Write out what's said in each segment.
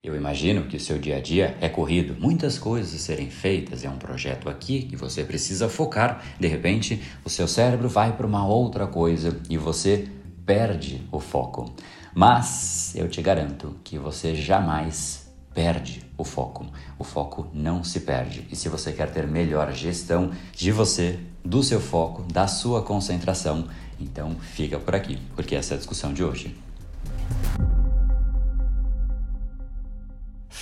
Eu imagino que o seu dia a dia é corrido, muitas coisas a serem feitas, é um projeto aqui que você precisa focar. De repente, o seu cérebro vai para uma outra coisa e você perde o foco. Mas eu te garanto que você jamais perde o foco. O foco não se perde. E se você quer ter melhor gestão de você, do seu foco, da sua concentração, então fica por aqui, porque essa é a discussão de hoje.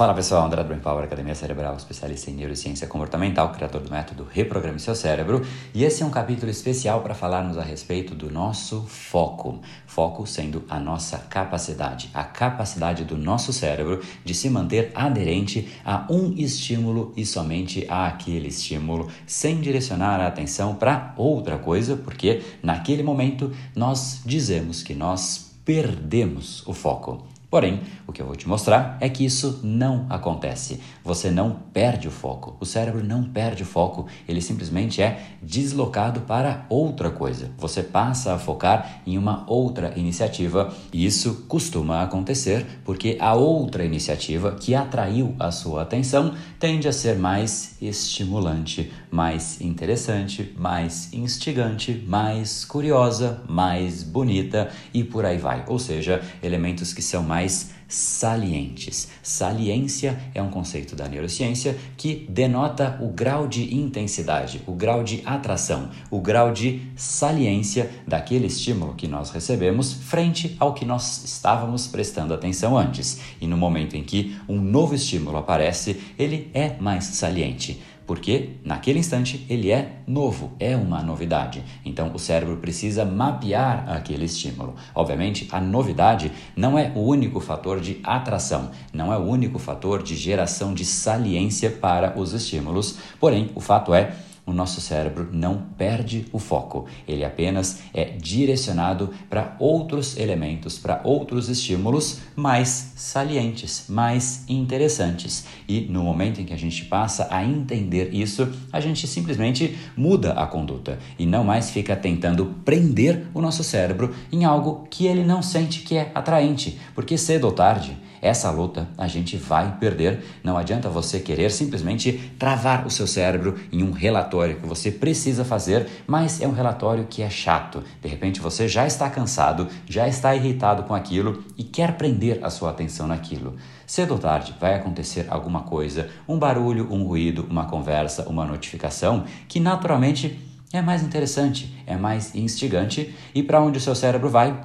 Fala pessoal, André do Power, Academia Cerebral, especialista em neurociência comportamental, criador do método Reprograme Seu Cérebro, e esse é um capítulo especial para falarmos a respeito do nosso foco. Foco sendo a nossa capacidade, a capacidade do nosso cérebro de se manter aderente a um estímulo e somente a aquele estímulo, sem direcionar a atenção para outra coisa, porque naquele momento nós dizemos que nós perdemos o foco. Porém, o que eu vou te mostrar é que isso não acontece. Você não perde o foco. O cérebro não perde o foco, ele simplesmente é deslocado para outra coisa. Você passa a focar em uma outra iniciativa e isso costuma acontecer porque a outra iniciativa que atraiu a sua atenção tende a ser mais estimulante, mais interessante, mais instigante, mais curiosa, mais bonita e por aí vai. Ou seja, elementos que são mais salientes. Saliência é um conceito da neurociência que denota o grau de intensidade, o grau de atração, o grau de saliência daquele estímulo que nós recebemos frente ao que nós estávamos prestando atenção antes. E no momento em que um novo estímulo aparece, ele é mais saliente porque naquele instante ele é novo, é uma novidade. Então o cérebro precisa mapear aquele estímulo. Obviamente, a novidade não é o único fator de atração, não é o único fator de geração de saliência para os estímulos, porém, o fato é o nosso cérebro não perde o foco, ele apenas é direcionado para outros elementos, para outros estímulos mais salientes, mais interessantes. E no momento em que a gente passa a entender isso, a gente simplesmente muda a conduta. E não mais fica tentando prender o nosso cérebro em algo que ele não sente que é atraente, porque cedo ou tarde essa luta a gente vai perder. Não adianta você querer simplesmente travar o seu cérebro em um relatório que você precisa fazer, mas é um relatório que é chato. De repente você já está cansado, já está irritado com aquilo e quer prender a sua atenção naquilo. Cedo ou tarde vai acontecer alguma coisa, um barulho, um ruído, uma conversa, uma notificação que naturalmente é mais interessante, é mais instigante e para onde o seu cérebro vai?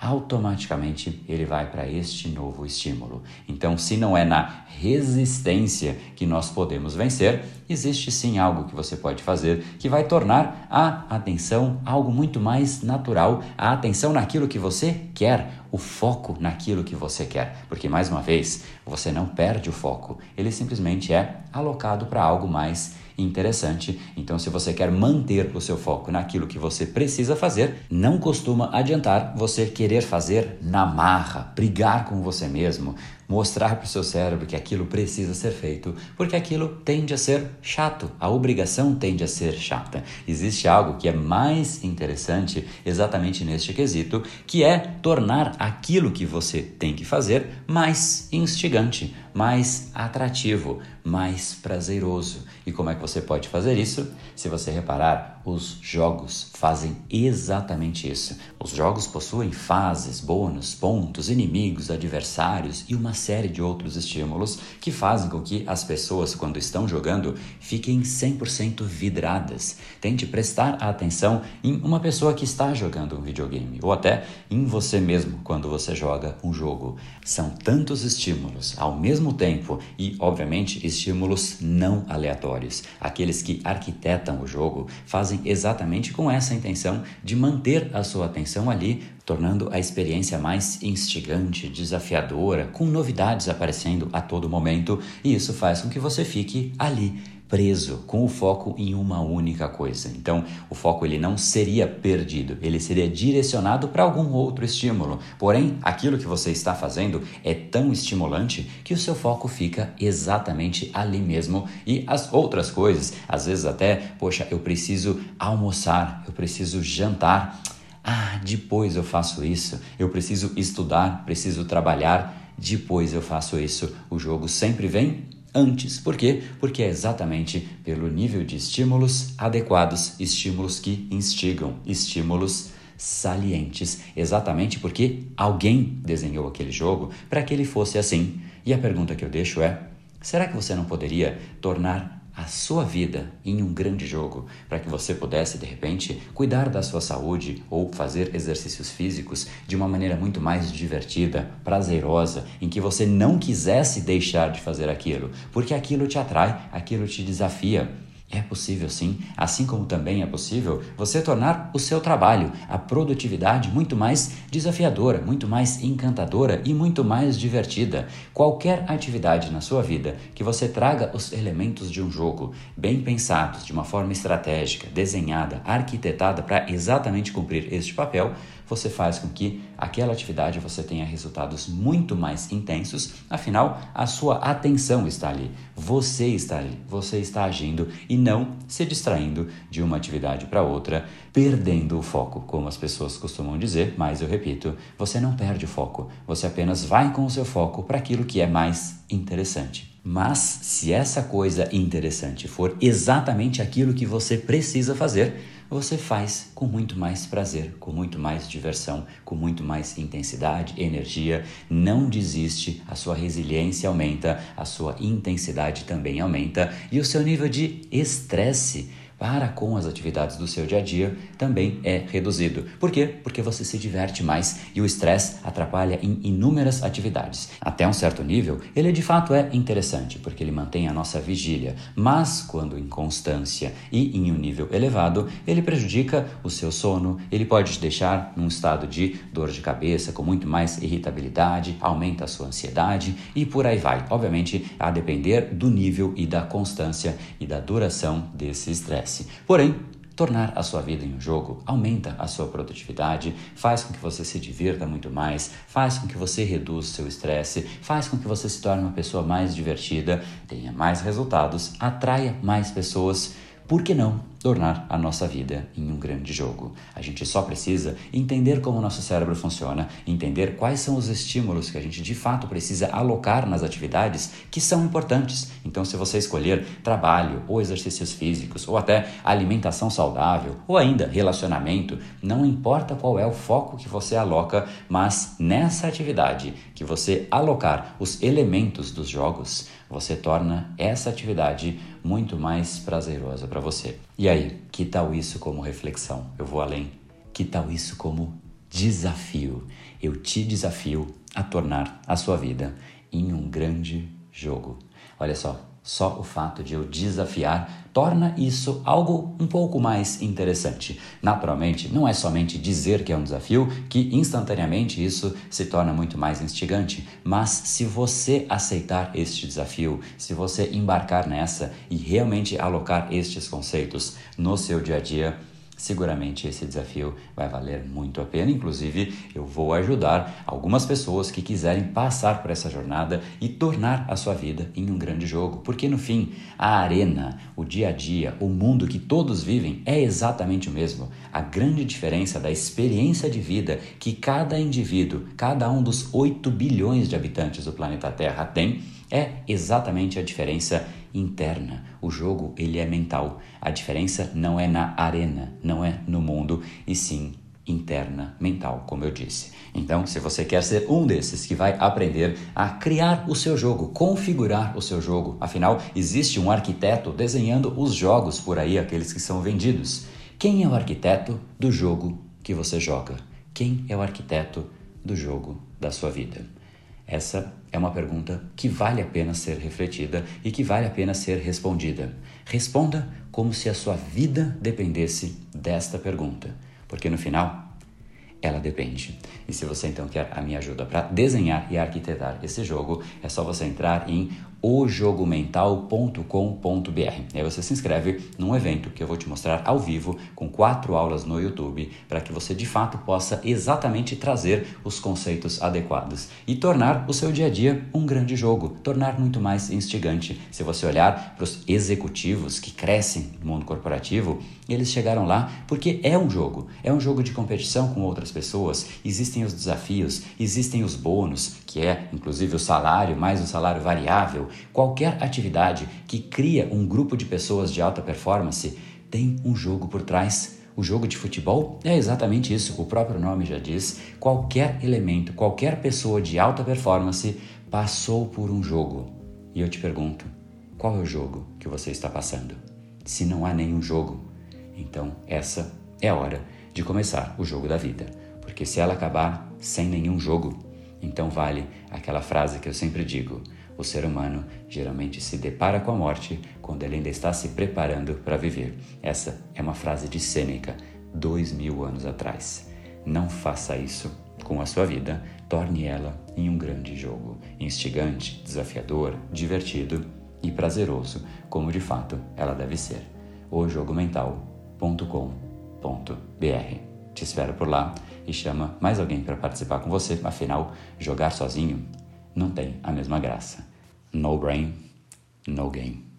Automaticamente ele vai para este novo estímulo. Então, se não é na resistência que nós podemos vencer, existe sim algo que você pode fazer que vai tornar a atenção algo muito mais natural, a atenção naquilo que você quer, o foco naquilo que você quer. Porque, mais uma vez, você não perde o foco, ele simplesmente é alocado para algo mais interessante. Então, se você quer manter o seu foco naquilo que você precisa fazer, não costuma adiantar você querer fazer na marra, brigar com você mesmo, mostrar para o seu cérebro que aquilo precisa ser feito, porque aquilo tende a ser chato, a obrigação tende a ser chata. Existe algo que é mais interessante exatamente neste quesito, que é tornar aquilo que você tem que fazer mais instigante, mais atrativo, mais prazeroso. E como é que você pode fazer isso? Se você reparar, os jogos fazem exatamente isso. Os jogos possuem fases, bônus, pontos, inimigos, adversários e uma série de outros estímulos que fazem com que as pessoas, quando estão jogando, fiquem 100% vidradas. Tente prestar atenção em uma pessoa que está jogando um videogame ou até em você mesmo quando você joga um jogo. São tantos estímulos ao mesmo tempo e, obviamente, estímulos não aleatórios. Aqueles que arquitetam o jogo fazem exatamente com essa intenção de manter a sua atenção ali tornando a experiência mais instigante, desafiadora, com novidades aparecendo a todo momento, e isso faz com que você fique ali preso com o foco em uma única coisa. Então, o foco ele não seria perdido, ele seria direcionado para algum outro estímulo. Porém, aquilo que você está fazendo é tão estimulante que o seu foco fica exatamente ali mesmo e as outras coisas, às vezes até, poxa, eu preciso almoçar, eu preciso jantar. Ah, depois eu faço isso. Eu preciso estudar, preciso trabalhar depois eu faço isso. O jogo sempre vem antes. Por quê? Porque é exatamente pelo nível de estímulos adequados, estímulos que instigam, estímulos salientes, exatamente porque alguém desenhou aquele jogo para que ele fosse assim. E a pergunta que eu deixo é: será que você não poderia tornar a sua vida em um grande jogo para que você pudesse, de repente, cuidar da sua saúde ou fazer exercícios físicos de uma maneira muito mais divertida, prazerosa, em que você não quisesse deixar de fazer aquilo, porque aquilo te atrai, aquilo te desafia. É possível sim, assim como também é possível você tornar o seu trabalho, a produtividade muito mais desafiadora, muito mais encantadora e muito mais divertida. Qualquer atividade na sua vida que você traga os elementos de um jogo bem pensados, de uma forma estratégica, desenhada, arquitetada para exatamente cumprir este papel, você faz com que aquela atividade você tenha resultados muito mais intensos, afinal, a sua atenção está ali, você está ali, você está agindo e não se distraindo de uma atividade para outra, perdendo o foco, como as pessoas costumam dizer, mas eu repito, você não perde o foco, você apenas vai com o seu foco para aquilo que é mais interessante. Mas se essa coisa interessante for exatamente aquilo que você precisa fazer, você faz com muito mais prazer, com muito mais diversão, com muito mais intensidade, energia. Não desiste, a sua resiliência aumenta, a sua intensidade também aumenta e o seu nível de estresse para com as atividades do seu dia a dia também é reduzido. Por quê? Porque você se diverte mais e o estresse atrapalha em inúmeras atividades. Até um certo nível, ele de fato é interessante, porque ele mantém a nossa vigília, mas quando em constância e em um nível elevado, ele prejudica o seu sono, ele pode te deixar num estado de dor de cabeça, com muito mais irritabilidade, aumenta a sua ansiedade e por aí vai. Obviamente, a depender do nível e da constância e da duração desse estresse Porém, tornar a sua vida em um jogo aumenta a sua produtividade, faz com que você se divirta muito mais, faz com que você reduza seu estresse, faz com que você se torne uma pessoa mais divertida, tenha mais resultados, atraia mais pessoas. Por que não tornar a nossa vida em um grande jogo. A gente só precisa entender como o nosso cérebro funciona, entender quais são os estímulos que a gente de fato precisa alocar nas atividades que são importantes. Então, se você escolher trabalho, ou exercícios físicos, ou até alimentação saudável, ou ainda relacionamento, não importa qual é o foco que você aloca, mas nessa atividade que você alocar os elementos dos jogos, você torna essa atividade muito mais prazerosa para você. E aí, que tal isso como reflexão? Eu vou além. Que tal isso como desafio? Eu te desafio a tornar a sua vida em um grande jogo. Olha só, só o fato de eu desafiar torna isso algo um pouco mais interessante. Naturalmente, não é somente dizer que é um desafio que instantaneamente isso se torna muito mais instigante, mas se você aceitar este desafio, se você embarcar nessa e realmente alocar estes conceitos no seu dia a dia, seguramente esse desafio vai valer muito a pena. Inclusive, eu vou ajudar algumas pessoas que quiserem passar por essa jornada e tornar a sua vida em um grande jogo, porque no fim, a arena, o dia a dia, o mundo que todos vivem é exatamente o mesmo. A grande diferença da experiência de vida que cada indivíduo, cada um dos 8 bilhões de habitantes do planeta Terra tem é exatamente a diferença interna. O jogo ele é mental. A diferença não é na arena, não é no mundo, e sim interna, mental, como eu disse. Então, se você quer ser um desses que vai aprender a criar o seu jogo, configurar o seu jogo, afinal, existe um arquiteto desenhando os jogos por aí, aqueles que são vendidos. Quem é o arquiteto do jogo que você joga? Quem é o arquiteto do jogo da sua vida? Essa é uma pergunta que vale a pena ser refletida e que vale a pena ser respondida. Responda como se a sua vida dependesse desta pergunta, porque no final ela depende. E se você então quer a minha ajuda para desenhar e arquitetar esse jogo, é só você entrar em ojogomental.com.br. Aí você se inscreve num evento que eu vou te mostrar ao vivo com quatro aulas no YouTube para que você de fato possa exatamente trazer os conceitos adequados e tornar o seu dia a dia um grande jogo, tornar muito mais instigante. Se você olhar para os executivos que crescem no mundo corporativo, eles chegaram lá porque é um jogo, é um jogo de competição com outras pessoas, existem os desafios, existem os bônus, que é inclusive o salário mais o salário variável, qualquer atividade que cria um grupo de pessoas de alta performance tem um jogo por trás. O jogo de futebol é exatamente isso, o próprio nome já diz. Qualquer elemento, qualquer pessoa de alta performance passou por um jogo. E eu te pergunto, qual é o jogo que você está passando? Se não há nenhum jogo, então essa é a hora de começar o jogo da vida. Porque se ela acabar sem nenhum jogo, então vale aquela frase que eu sempre digo: o ser humano geralmente se depara com a morte quando ele ainda está se preparando para viver. Essa é uma frase de Sêneca, dois mil anos atrás. Não faça isso com a sua vida, torne ela em um grande jogo, instigante, desafiador, divertido e prazeroso, como de fato ela deve ser. O jogomental.com.br. Te espero por lá e chama mais alguém para participar com você, afinal, jogar sozinho não tem a mesma graça. no brain, no game.